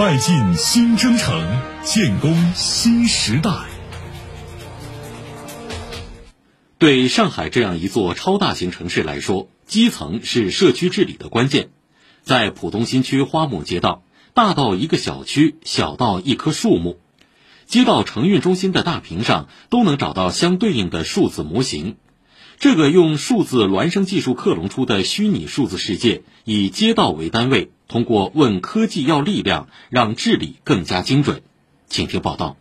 迈进新征程，建功新时代。对上海这样一座超大型城市来说，基层是社区治理的关键。在浦东新区花木街道，大到一个小区，小到一棵树木，街道承运中心的大屏上都能找到相对应的数字模型。这个用数字孪生技术克隆出的虚拟数字世界，以街道为单位，通过问科技要力量，让治理更加精准。请听报道。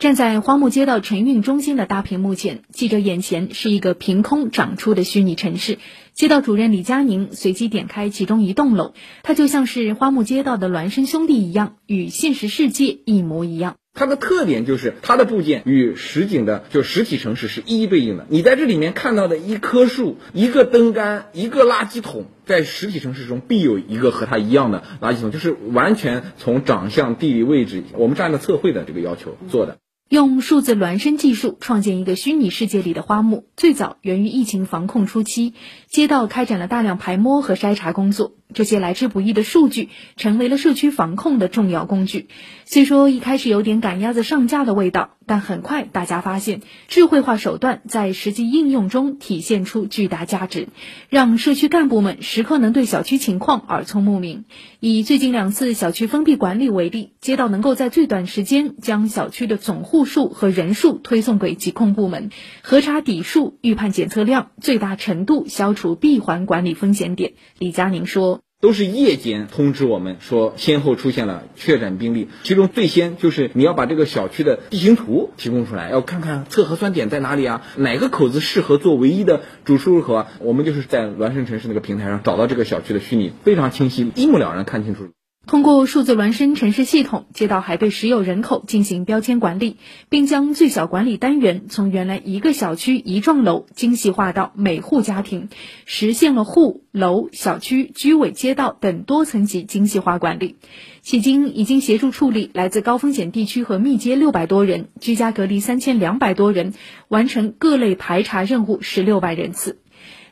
站在花木街道晨运中心的大屏幕前，记者眼前是一个凭空长出的虚拟城市。街道主任李佳宁随机点开其中一栋楼，它就像是花木街道的孪生兄弟一样，与现实世界一模一样。它的特点就是它的部件与实景的就实体城市是一一对应的。你在这里面看到的一棵树、一个灯杆、一个垃圾桶，在实体城市中必有一个和它一样的垃圾桶，就是完全从长相、地理位置，我们是按照测绘的这个要求做的。用数字孪生技术创建一个虚拟世界里的花木，最早源于疫情防控初期，街道开展了大量排摸和筛查工作。这些来之不易的数据成为了社区防控的重要工具。虽说一开始有点赶鸭子上架的味道，但很快大家发现，智慧化手段在实际应用中体现出巨大价值，让社区干部们时刻能对小区情况耳聪目明。以最近两次小区封闭管理为例，街道能够在最短时间将小区的总户数和人数推送给疾控部门，核查底数、预判检测量，最大程度消除闭环管理风险点。李佳宁说。都是夜间通知我们说，先后出现了确诊病例。其中最先就是你要把这个小区的地形图提供出来，要看看测核酸点在哪里啊，哪个口子适合做唯一的主出入口啊。我们就是在孪生城市那个平台上找到这个小区的虚拟，非常清晰，一目了然，看清楚。通过数字孪生城市系统，街道还对实有人口进行标签管理，并将最小管理单元从原来一个小区一幢楼精细化到每户家庭，实现了户、楼、小区、居委、街道等多层级精细化管理。迄今已经协助处理来自高风险地区和密接六百多人，居家隔离三千两百多人，完成各类排查任务十六万人次。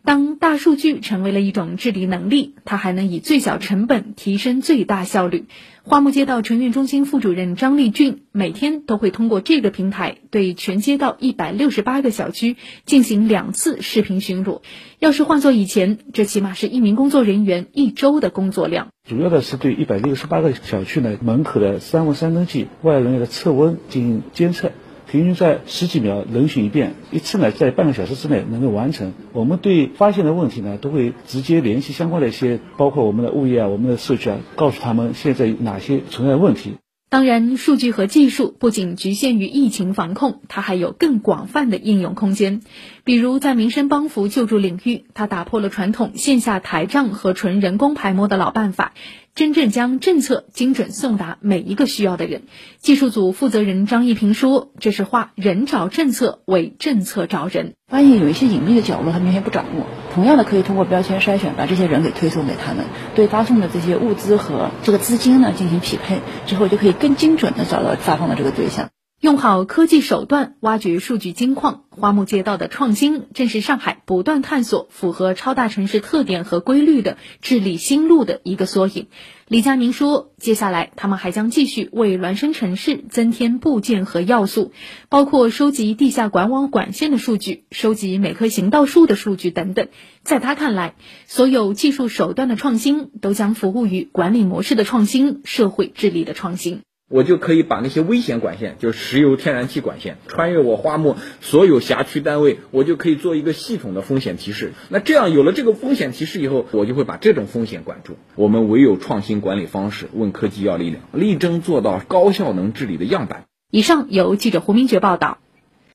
当大数据成为了一种治理能力，它还能以最小成本提升最大效率。花木街道城运中心副主任张立俊每天都会通过这个平台对全街道一百六十八个小区进行两次视频巡逻。要是换做以前，这起码是一名工作人员一周的工作量。主要的是对一百六十八个小区呢门口的三温三登记、外人员的测温进行监测。平均在十几秒轮巡一遍，一次呢在半个小时之内能够完成。我们对发现的问题呢，都会直接联系相关的一些，包括我们的物业啊、我们的社区啊，告诉他们现在哪些存在问题。当然，数据和技术不仅局限于疫情防控，它还有更广泛的应用空间。比如在民生帮扶救助领域，它打破了传统线下台账和纯人工排摸的老办法。真正将政策精准送达每一个需要的人，技术组负责人张一平说：“这是化人找政策为政策找人。发现有一些隐秘的角落，他们原先不掌握。同样的，可以通过标签筛选，把这些人给推送给他们，对发送的这些物资和这个资金呢进行匹配，之后就可以更精准的找到发放的这个对象。”用好科技手段挖掘数据金矿，花木街道的创新正是上海不断探索符合超大城市特点和规律的治理新路的一个缩影。李佳明说：“接下来他们还将继续为孪生城市增添部件和要素，包括收集地下管网管线的数据、收集每棵行道树的数据等等。在他看来，所有技术手段的创新都将服务于管理模式的创新、社会治理的创新。”我就可以把那些危险管线，就是石油、天然气管线，穿越我花木所有辖区单位，我就可以做一个系统的风险提示。那这样有了这个风险提示以后，我就会把这种风险管住。我们唯有创新管理方式，问科技要力量，力争做到高效能治理的样板。以上由记者胡明珏报道。